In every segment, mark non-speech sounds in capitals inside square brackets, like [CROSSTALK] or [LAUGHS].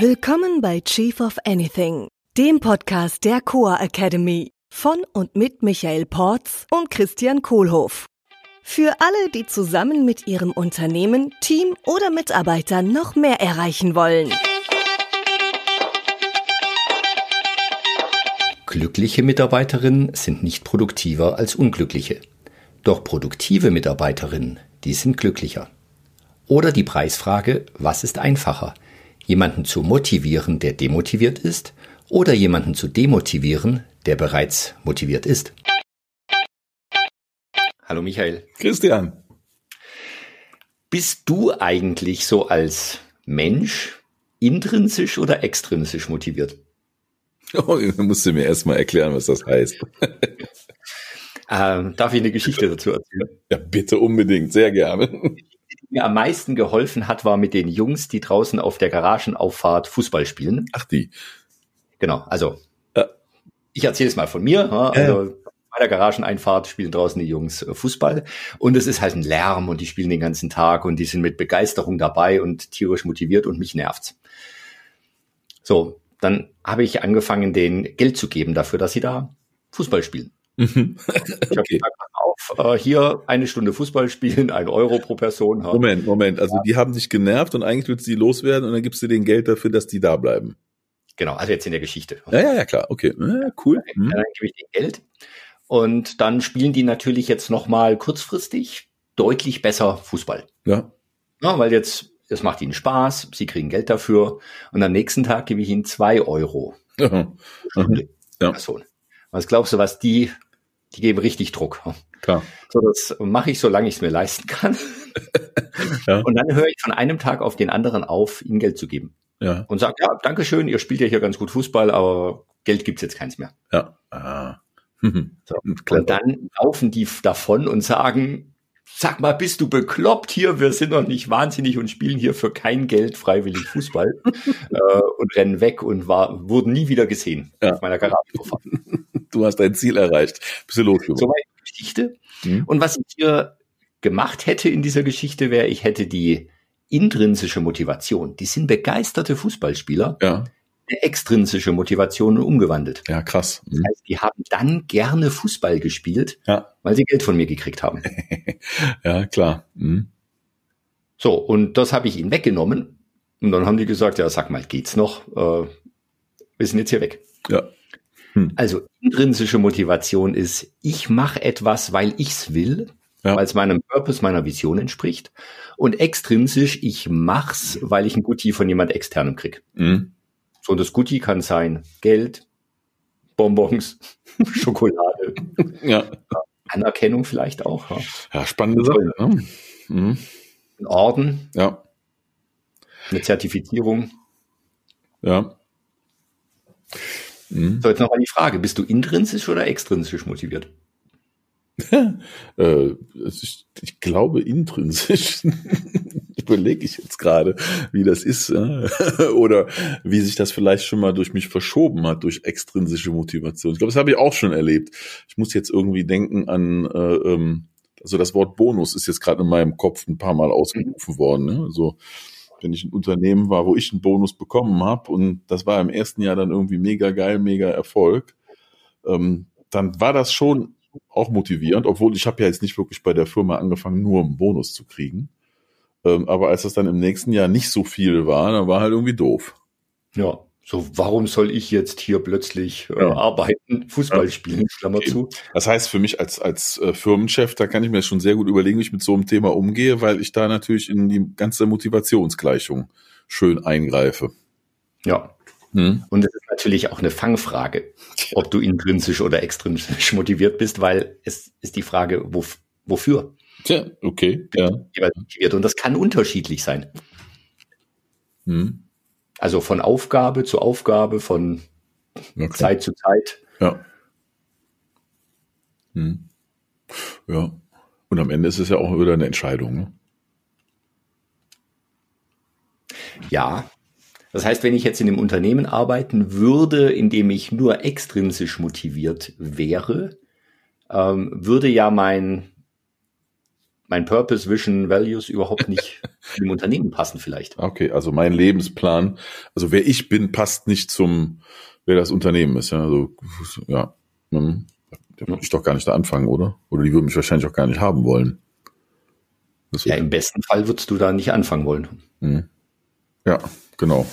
Willkommen bei Chief of Anything, dem Podcast der Coa Academy von und mit Michael Porz und Christian Kohlhoff. Für alle, die zusammen mit ihrem Unternehmen, Team oder Mitarbeitern noch mehr erreichen wollen. Glückliche Mitarbeiterinnen sind nicht produktiver als unglückliche. Doch produktive Mitarbeiterinnen, die sind glücklicher. Oder die Preisfrage, was ist einfacher? Jemanden zu motivieren, der demotiviert ist, oder jemanden zu demotivieren, der bereits motiviert ist? Hallo Michael. Christian. Bist du eigentlich so als Mensch intrinsisch oder extrinsisch motiviert? [LAUGHS] Oh, musst du mir erstmal erklären, was das heißt. [LAUGHS] ähm, darf ich eine Geschichte dazu erzählen? Ja, bitte unbedingt, sehr gerne. [LAUGHS] Mir am meisten geholfen hat, war mit den Jungs, die draußen auf der Garagenauffahrt Fußball spielen. Ach die. Genau, also ja. ich erzähle es mal von mir. Also ja. bei der Garageneinfahrt spielen draußen die Jungs äh, Fußball und es ist halt ein Lärm und die spielen den ganzen Tag und die sind mit Begeisterung dabei und tierisch motiviert und mich nervt's. So, dann habe ich angefangen, denen Geld zu geben dafür, dass sie da Fußball spielen. Mhm. [LAUGHS] ich habe gesagt, auf, äh, hier eine Stunde Fußball spielen, ein Euro pro Person. Moment, Moment, also die haben dich genervt und eigentlich willst du die loswerden und dann gibst du denen Geld dafür, dass die da bleiben. Genau, also jetzt in der Geschichte. Ja, ja, ja klar, okay, ja, cool. Dann, dann gebe ich denen Geld und dann spielen die natürlich jetzt nochmal kurzfristig deutlich besser Fußball. Ja. ja weil jetzt es macht ihnen Spaß, sie kriegen Geld dafür und am nächsten Tag gebe ich ihnen zwei Euro. Aha. Aha. Ja. Person. Was glaubst du, was die, die geben richtig Druck. Klar. So, das mache ich, solange ich es mir leisten kann. [LAUGHS] ja. Und dann höre ich von einem Tag auf den anderen auf, ihnen Geld zu geben. Ja. Und sage, ja, danke schön, ihr spielt ja hier ganz gut Fußball, aber Geld gibt's jetzt keins mehr. Ja. Ah. [LAUGHS] So. Und dann laufen die davon und sagen, sag mal, bist du bekloppt hier? Wir sind noch nicht wahnsinnig und spielen hier für kein Geld freiwillig Fußball [LAUGHS] äh, und rennen weg und war, wurden nie wieder gesehen ja. auf meiner Garage. Du hast dein Ziel erreicht. Bist du. Soweit die Geschichte. Mhm. Und was ich hier gemacht hätte in dieser Geschichte wäre, ich hätte die intrinsische Motivation. Die sind begeisterte Fußballspieler. Ja extrinsische Motivation umgewandelt. Ja, krass. Mhm. Das heißt, die haben dann gerne Fußball gespielt, ja. weil sie Geld von mir gekriegt haben. [LAUGHS] ja, klar. Mhm. So, und das habe ich ihnen weggenommen. Und dann haben die gesagt, ja, sag mal, geht's noch? Äh, wir sind jetzt hier weg. Ja. Hm. Also intrinsische Motivation ist, ich mache etwas, weil ich's will, ja. weil es meinem Purpose, meiner Vision entspricht. Und extrinsisch, ich mach's, weil ich ein Goodie von jemand externem krieg. Mhm. So, und das Goodie kann sein Geld, Bonbons, [LAUGHS] Schokolade. ja. Anerkennung vielleicht auch. Ja, ja spannende Sache. Ne? Mhm. Ein Orden. Ja. Eine Zertifizierung. Ja. Mhm. So, jetzt noch mal die Frage, bist du intrinsisch oder extrinsisch motiviert? [LAUGHS] äh, ich, ich, glaube intrinsisch. [LAUGHS] Überlege ich jetzt gerade, wie das ist. Äh? [LAUGHS] Oder wie sich das vielleicht schon mal durch mich verschoben hat, durch extrinsische Motivation. Ich glaube, das habe ich auch schon erlebt. Ich muss jetzt irgendwie denken an, äh, ähm, also das Wort Bonus ist jetzt gerade in meinem Kopf ein paar Mal ausgerufen worden. Ne? Also wenn ich ein Unternehmen war, wo ich einen Bonus bekommen habe und das war im ersten Jahr dann irgendwie mega geil, mega Erfolg, ähm, dann war das schon auch motivierend, obwohl ich habe ja jetzt nicht wirklich bei der Firma angefangen, nur einen Bonus zu kriegen. Ähm, aber als das dann im nächsten Jahr nicht so viel war, dann war halt irgendwie doof. Ja, so warum soll ich jetzt hier plötzlich äh, ja. arbeiten, Fußball spielen, Klammer okay. zu. Das heißt für mich als, als äh, Firmenchef, da kann ich mir schon sehr gut überlegen, wie ich mit so einem Thema umgehe, weil ich da natürlich in die ganze Motivationsgleichung schön eingreife. Ja, hm. Und es ist natürlich auch eine Fangfrage, ob du intrinsisch oder extrinsisch motiviert bist, weil es ist die Frage, wo, wofür. Tja, okay, ja. Und das kann unterschiedlich sein. Hm. Also von Aufgabe zu Aufgabe, von okay. Zeit zu Zeit. Ja. Hm. Ja. Und am Ende ist es ja auch wieder eine Entscheidung. Ne? Ja, das heißt, wenn ich jetzt in einem Unternehmen arbeiten würde, in dem ich nur extrinsisch motiviert wäre, ähm, würde ja mein, mein Purpose, Vision, Values überhaupt nicht [LAUGHS] dem Unternehmen passen vielleicht. Okay, also mein Lebensplan, also wer ich bin, passt nicht zum, wer das Unternehmen ist. Ja, also ja, hm, da würde ich doch gar nicht da anfangen, oder? Oder die würden mich wahrscheinlich auch gar nicht haben wollen. ja, im besten Fall würdest du da nicht anfangen wollen. Hm. Ja, genau.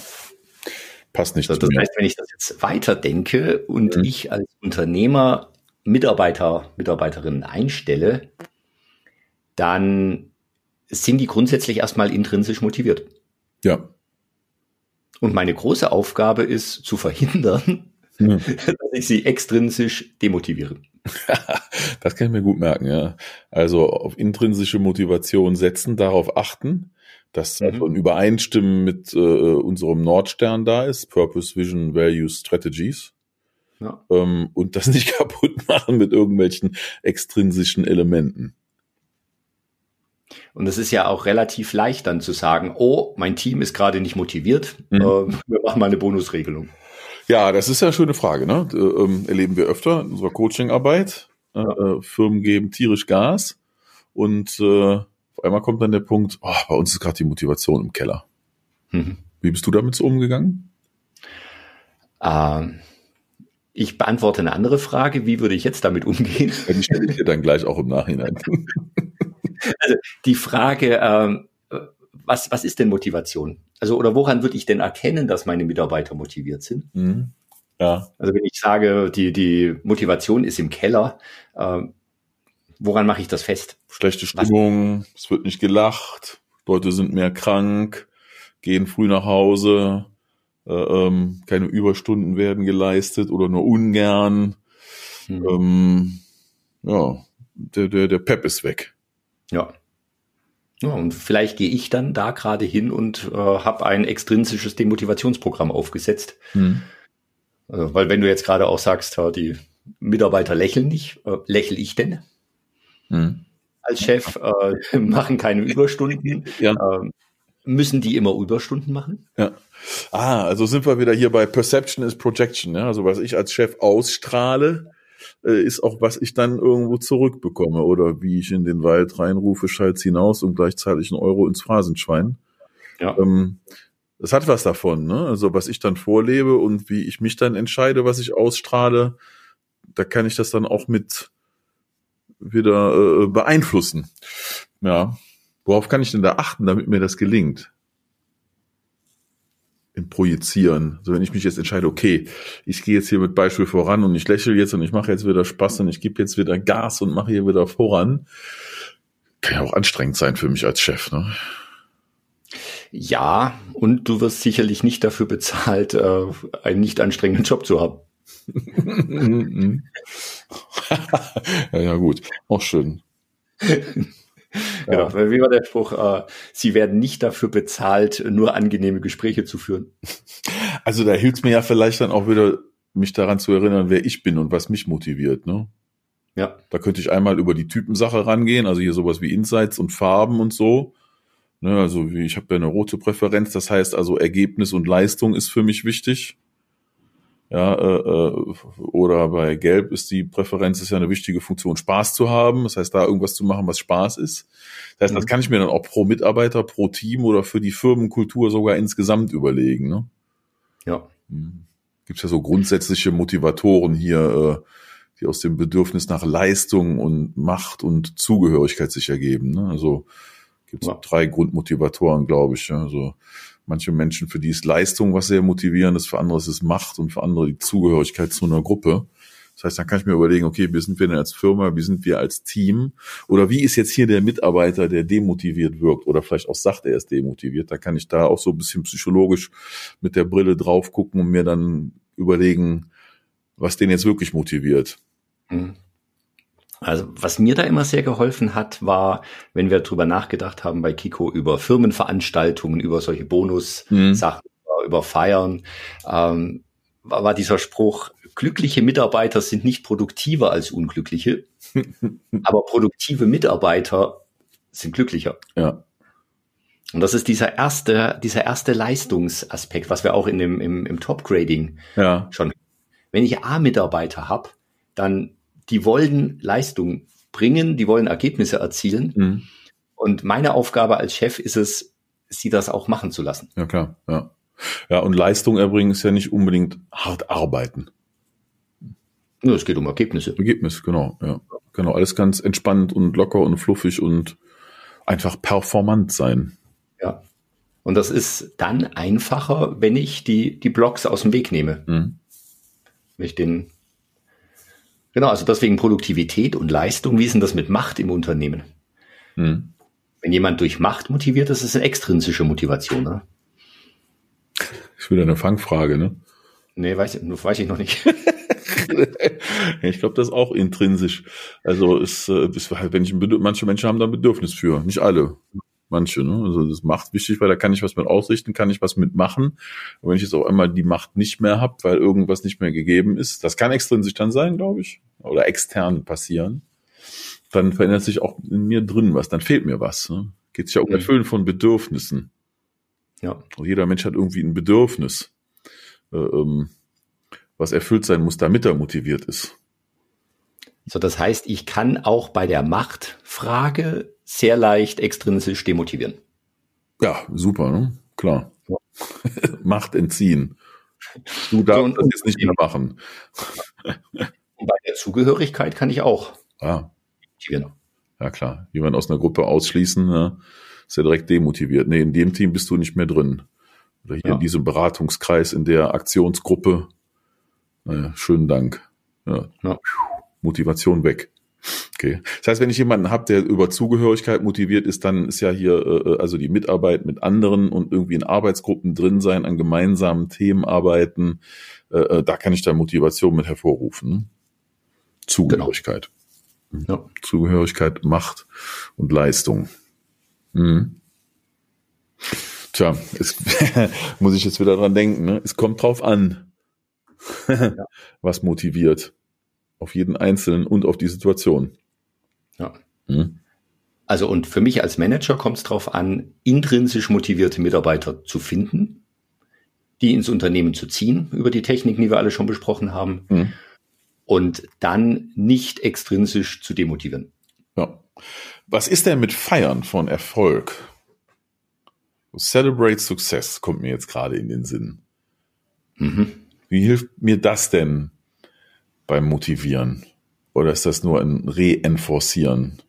Passt nicht. Also das heißt, wenn ich das jetzt weiterdenke und mhm. ich als Unternehmer Mitarbeiter, Mitarbeiterinnen einstelle, dann sind die grundsätzlich erstmal intrinsisch motiviert. Ja. Und meine große Aufgabe ist zu verhindern, ja. [LAUGHS] dass ich sie extrinsisch demotiviere. [LAUGHS] das kann ich mir gut merken, ja. Also auf intrinsische Motivation setzen, darauf achten, dass mhm. also ein Übereinstimmen mit äh, unserem Nordstern da ist, Purpose, Vision, Values, Strategies. Ja. Ähm, und das nicht [LAUGHS] kaputt machen mit irgendwelchen extrinsischen Elementen. Und es ist ja auch relativ leicht dann zu sagen, oh, mein Team ist gerade nicht motiviert, mhm. äh, [LAUGHS] wir machen mal eine Bonusregelung. Ja, das ist ja eine schöne Frage. Ne? Ähm, erleben wir öfter in unserer Coachingarbeit. Äh, äh, Firmen geben tierisch Gas und äh, auf einmal kommt dann der Punkt, oh, bei uns ist gerade die Motivation im Keller. Mhm. Wie bist du damit so umgegangen? Ähm, ich beantworte eine andere Frage. Wie würde ich jetzt damit umgehen? Die stelle ich dir dann gleich auch im Nachhinein. [LAUGHS] Also die Frage, ähm, was, was ist denn Motivation? Also, oder woran würde ich denn erkennen, dass meine Mitarbeiter motiviert sind? Mhm. Ja. Also wenn ich sage, die, die Motivation ist im Keller, ähm, woran mache ich das fest? Schlechte Stimmung, was? es wird nicht gelacht, Leute sind mehr krank, gehen früh nach Hause, äh, ähm, keine Überstunden werden geleistet oder nur ungern. Hm. Ähm, ja, der, der, der Pep ist weg. Ja. Ja, und vielleicht gehe ich dann da gerade hin und äh, habe ein extrinsisches Demotivationsprogramm aufgesetzt. Hm. Also, weil wenn du jetzt gerade auch sagst, die Mitarbeiter lächeln nicht, äh, lächle ich denn? Hm. Als Chef äh, [LAUGHS] machen keine Überstunden. Ja. Äh, müssen die immer Überstunden machen? Ja. Ah, also sind wir wieder hier bei Perception is Projection. Ja? Also was ich als Chef ausstrahle, äh, ist auch, was ich dann irgendwo zurückbekomme. Oder wie ich in den Wald reinrufe, schalt's hinaus und gleichzeitig einen Euro ins Phrasenschwein. Ja. Ähm, das hat was davon, ne? Also was ich dann vorlebe und wie ich mich dann entscheide, was ich ausstrahle, da kann ich das dann auch mit wieder äh, beeinflussen. Ja. Worauf kann ich denn da achten, damit mir das gelingt? Im Projizieren. Also wenn ich mich jetzt entscheide, okay, ich gehe jetzt hier mit Beispiel voran und ich lächle jetzt und ich mache jetzt wieder Spaß und ich gebe jetzt wieder Gas und mache hier wieder voran, kann ja auch anstrengend sein für mich als Chef, ne? Ja, und du wirst sicherlich nicht dafür bezahlt, äh, einen nicht anstrengenden Job zu haben. [LAUGHS] ja, ja, gut. Auch schön. [LAUGHS] [LAUGHS] Genau, ja. wie war der Spruch? Äh, Sie werden nicht dafür bezahlt, nur angenehme Gespräche zu führen. [LAUGHS] Also da hilft mir ja vielleicht dann auch wieder, mich daran zu erinnern, wer ich bin und was mich motiviert, ne? Ja. Da könnte ich einmal über die Typensache rangehen, also hier sowas wie Insights und Farben und so. Ne, also wie ich habe ja eine rote Präferenz, das heißt also Ergebnis und Leistung ist für mich wichtig. Ja, äh, äh, oder bei Gelb ist die Präferenz ist ja eine wichtige Funktion, Spaß zu haben. Das heißt, da irgendwas zu machen, was Spaß ist. Das heißt, mhm. das kann ich mir dann auch pro Mitarbeiter, pro Team oder für die Firmenkultur sogar insgesamt überlegen. Ne? Ja. Mhm. Gibt ja so grundsätzliche Motivatoren hier, äh, die aus dem Bedürfnis nach Leistung und Macht und Zugehörigkeit sich ergeben. Ne? Also gibt es ja. drei Grundmotivatoren, glaube ich. Also manche Menschen, für die ist Leistung was sehr motivierendes, für andere ist es Macht und für andere die Zugehörigkeit zu einer Gruppe. Das heißt, dann kann ich mir überlegen, okay, wie sind wir denn als Firma, wie sind wir als Team oder wie ist jetzt hier der Mitarbeiter, der demotiviert wirkt oder vielleicht auch sagt, er ist demotiviert. Da kann ich da auch so ein bisschen psychologisch mit der Brille drauf gucken und mir dann überlegen, was den jetzt wirklich motiviert. Mhm. Also was mir da immer sehr geholfen hat, war, wenn wir drüber nachgedacht haben bei Kiko über Firmenveranstaltungen, über solche Bonus-Sachen, mhm. über Feiern, ähm, war, war dieser Spruch, glückliche Mitarbeiter sind nicht produktiver als unglückliche, [LAUGHS] aber produktive Mitarbeiter sind glücklicher. Ja. Und das ist dieser erste, dieser erste Leistungsaspekt, was wir auch in dem, im, im Top-Grading ja. schon. Wenn ich A-Mitarbeiter habe, dann die wollen Leistung bringen, die wollen Ergebnisse erzielen. Mhm. Und meine Aufgabe als Chef ist es, sie das auch machen zu lassen. Ja, klar, ja. Ja, und Leistung erbringen ist ja nicht unbedingt hart arbeiten. Ja, es geht um Ergebnisse. Ergebnis, genau, ja. Genau, alles ganz entspannt und locker und fluffig und einfach performant sein. Ja. Und das ist dann einfacher, wenn ich die, die Blocks aus dem Weg nehme. Mhm. Wenn ich den, genau, also deswegen Produktivität und Leistung. Wie ist denn das mit Macht im Unternehmen? Mhm. Wenn jemand durch Macht motiviert, das ist eine extrinsische Motivation, ne? Ich will eine Fangfrage, ne? Nee, weiß, weiß ich noch nicht. [LAUGHS] ich glaube, das ist auch intrinsisch. Also es äh, ist halt, wenn ich manche Menschen haben da ein Bedürfnis für, nicht alle. Manche, ne? Also das Macht wichtig, weil da kann ich was mit ausrichten, kann ich was mitmachen. Und wenn ich jetzt auch einmal die Macht nicht mehr habe, weil irgendwas nicht mehr gegeben ist, das kann extrinsisch dann sein, glaube ich, oder extern passieren, dann verändert sich auch in mir drin was, dann fehlt mir was. Ne? Geht es ja um mhm. Erfüllen von Bedürfnissen. Ja. Und jeder Mensch hat irgendwie ein Bedürfnis, äh, ähm, was erfüllt sein muss, damit er motiviert ist. So, das heißt, ich kann auch bei der Machtfrage sehr leicht extrinsisch demotivieren. Ja, super, ne? Klar. Ja. [LAUGHS] Macht entziehen. Du darfst das jetzt nicht mehr machen. Und bei der Zugehörigkeit kann ich auch. Ah. Motivieren. Ja, klar. Jemand aus einer Gruppe ausschließen, ne? ist ja direkt demotiviert. Nee, in dem Team bist du nicht mehr drin. Oder hier ja. in diesem Beratungskreis, in der Aktionsgruppe. Naja, schönen Dank. Ja. ja. Motivation weg. Okay. Das heißt, wenn ich jemanden habe, der über Zugehörigkeit motiviert ist, dann ist ja hier äh, also die Mitarbeit mit anderen und irgendwie in Arbeitsgruppen drin sein, an gemeinsamen Themen arbeiten. Äh, äh da kann ich dann Motivation mit hervorrufen. Zugehörigkeit. Genau. Ja. Zugehörigkeit, Macht und Leistung. Mhm. Tja, es, [LAUGHS] muss ich jetzt wieder dran denken. Ne? Es kommt drauf an, [LAUGHS] was motiviert. Auf jeden Einzelnen und auf die Situation. Ja. Mhm. Also und für mich als Manager kommt es darauf an, intrinsisch motivierte Mitarbeiter zu finden, die ins Unternehmen zu ziehen über die Techniken, die wir alle schon besprochen haben, mhm. und dann nicht extrinsisch zu demotivieren. Ja. Was ist denn mit Feiern von Erfolg? Celebrate Success kommt mir jetzt gerade in den Sinn. Mhm. Wie hilft mir das denn beim Motivieren? Oder ist das nur ein Reinforcieren?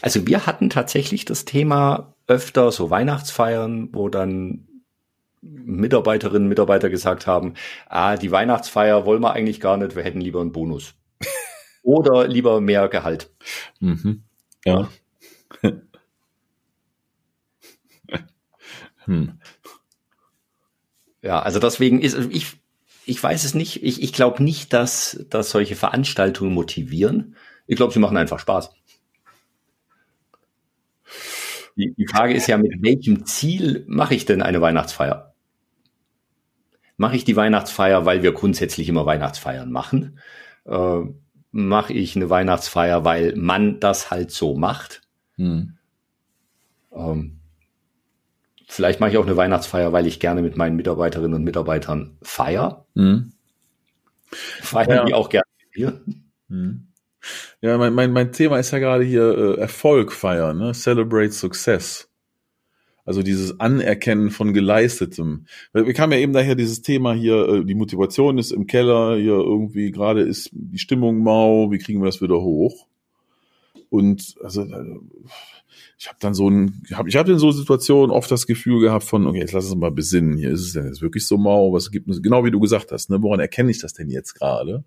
Also wir hatten tatsächlich das Thema öfter so Weihnachtsfeiern, wo dann Mitarbeiterinnen und Mitarbeiter gesagt haben, ah, die Weihnachtsfeier wollen wir eigentlich gar nicht, wir hätten lieber einen Bonus. [LAUGHS] Oder lieber mehr Gehalt. Mhm. Ja. [LAUGHS] hm. Ja, also deswegen ist, ich, ich weiß es nicht. Ich, ich glaube nicht, dass, dass solche Veranstaltungen motivieren. Ich glaube, sie machen einfach Spaß. Die, die Frage ist ja, mit welchem Ziel mache ich denn eine Weihnachtsfeier? Mache ich die Weihnachtsfeier, weil wir grundsätzlich immer Weihnachtsfeiern machen? Äh, mache ich eine Weihnachtsfeier, weil man das halt so macht. Hm. Ähm, vielleicht mache ich auch eine Weihnachtsfeier, weil ich gerne mit meinen Mitarbeiterinnen und Mitarbeitern feier. Hm. Feiern ja. die auch gerne mit dir. Hm. Ja, mein, mein, mein Thema ist ja gerade hier äh, Erfolg feiern, ne? Celebrate Success. Also dieses Anerkennen von Geleistetem. Wir kamen ja eben daher dieses Thema hier, äh, die Motivation ist im Keller, hier irgendwie gerade ist die Stimmung mau, wie kriegen wir das wieder hoch? Und also äh, ich habe dann so ein, ich habe ich hab in so Situationen oft das Gefühl gehabt von, okay, jetzt lass uns mal besinnen, hier ist es denn jetzt wirklich so mau, was gibt es, genau wie du gesagt hast, ne, woran erkenne ich das denn jetzt gerade?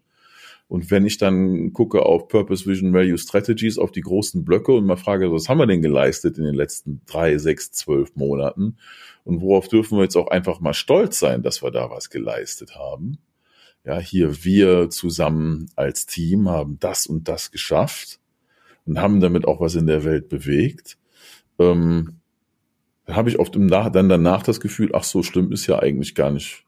Und wenn ich dann gucke auf Purpose, Vision, Value, Strategies, auf die großen Blöcke und mal frage, was haben wir denn geleistet in den letzten drei, sechs, zwölf Monaten? Und worauf dürfen wir jetzt auch einfach mal stolz sein, dass wir da was geleistet haben? Ja, hier wir zusammen als Team haben das und das geschafft und haben damit auch was in der Welt bewegt. Ähm, dann habe ich oft im Nach dann danach das Gefühl, ach so schlimm ist ja eigentlich gar nicht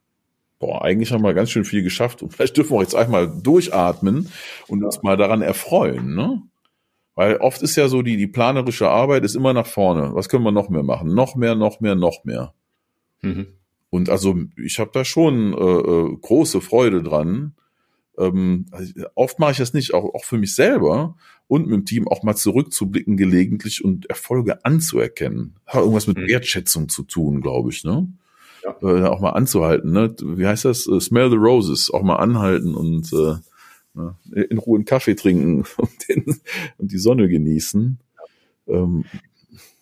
boah, eigentlich haben wir ganz schön viel geschafft und [LAUGHS] vielleicht dürfen wir jetzt einmal durchatmen und uns mal daran erfreuen, ne? Weil oft ist ja so, die, die planerische Arbeit ist immer nach vorne. Was können wir noch mehr machen? Noch mehr, noch mehr, noch mehr. Mhm. Und also ich habe da schon äh, äh große Freude dran, ähm, also oft mache ich das nicht, auch, auch für mich selber und mit dem Team auch mal zurückzublicken gelegentlich und Erfolge anzuerkennen. Hat irgendwas mit mhm. Wertschätzung zu tun, glaube ich, ne? Ja. Äh, auch mal anzuhalten, ne? Wie heißt das? Uh, smell the roses, auch mal anhalten und äh, ne? in Ruhe einen Kaffee trinken [LAUGHS] und, den, und die Sonne genießen. Ähm,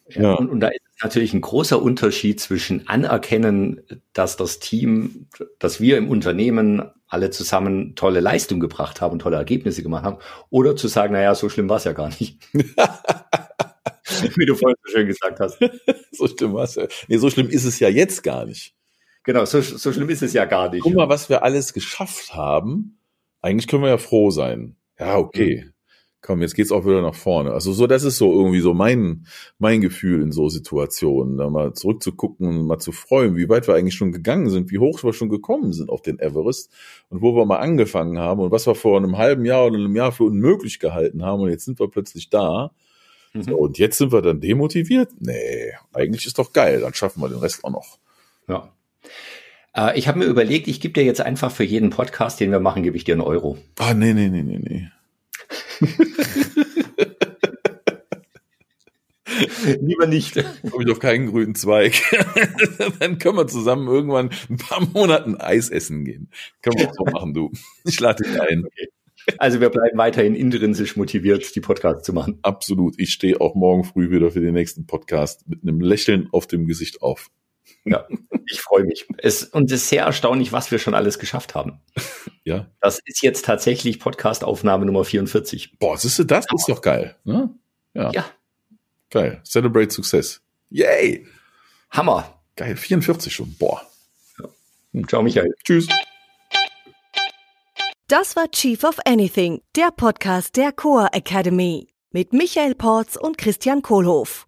ja. Und, und da ist natürlich ein großer Unterschied zwischen anerkennen, dass das Team, dass wir im Unternehmen alle zusammen tolle Leistung gebracht haben und tolle Ergebnisse gemacht haben, oder zu sagen, naja, so schlimm war es ja gar nicht. [LAUGHS] Wie du vorhin so schön gesagt hast. [LAUGHS] so schlimm war es ja. Nee, so schlimm ist es ja jetzt gar nicht. Genau, so, so schlimm ist es ja gar nicht. Guck mal, was wir alles geschafft haben. Eigentlich können wir ja froh sein. Ja, okay. Mhm komm, jetzt geht's auch wieder nach vorne. Also so, das ist so irgendwie so mein, mein Gefühl in so Situationen, da mal zurückzugucken und mal zu freuen, wie weit wir eigentlich schon gegangen sind, wie hoch wir schon gekommen sind auf den Everest und wo wir mal angefangen haben und was wir vor einem halben Jahr oder einem Jahr für unmöglich gehalten haben und jetzt sind wir plötzlich da. Mhm. So, und jetzt sind wir dann demotiviert? Nee, eigentlich ist doch geil, dann schaffen wir den Rest auch noch. Ja. Äh, ich habe mir überlegt, ich gebe dir jetzt einfach für jeden Podcast, den wir machen, gebe ich dir einen Euro. Ah, nee, nee, nee, nee, nee. [LAUGHS] Lieber nicht. Komme ich auf keinen grünen Zweig. [LAUGHS] Dann können wir zusammen irgendwann ein paar Monaten Eis essen gehen. Können wir so machen, du. Ich lade dich ein. Okay. Also wir bleiben weiterhin intrinsisch motiviert, die Podcasts zu machen. Absolut. Ich stehe auch morgen früh wieder für den nächsten Podcast mit einem Lächeln auf dem Gesicht auf. Ja, [LAUGHS] ich freue mich. Es, und es ist sehr erstaunlich, was wir schon alles geschafft haben. [LAUGHS] Ja. Das ist jetzt tatsächlich Podcast-Aufnahme Nummer 44. Boah, siehst du, das ist doch geil. Ne? Ja. ja. Geil. Celebrate Success. Yay! Hammer. Geil. 44 schon. Boah. Ja. Ciao, Michael. Tschüss. Das war Chief of Anything, der Podcast der Coa Academy mit Michael Porz und Christian Kohlhoff.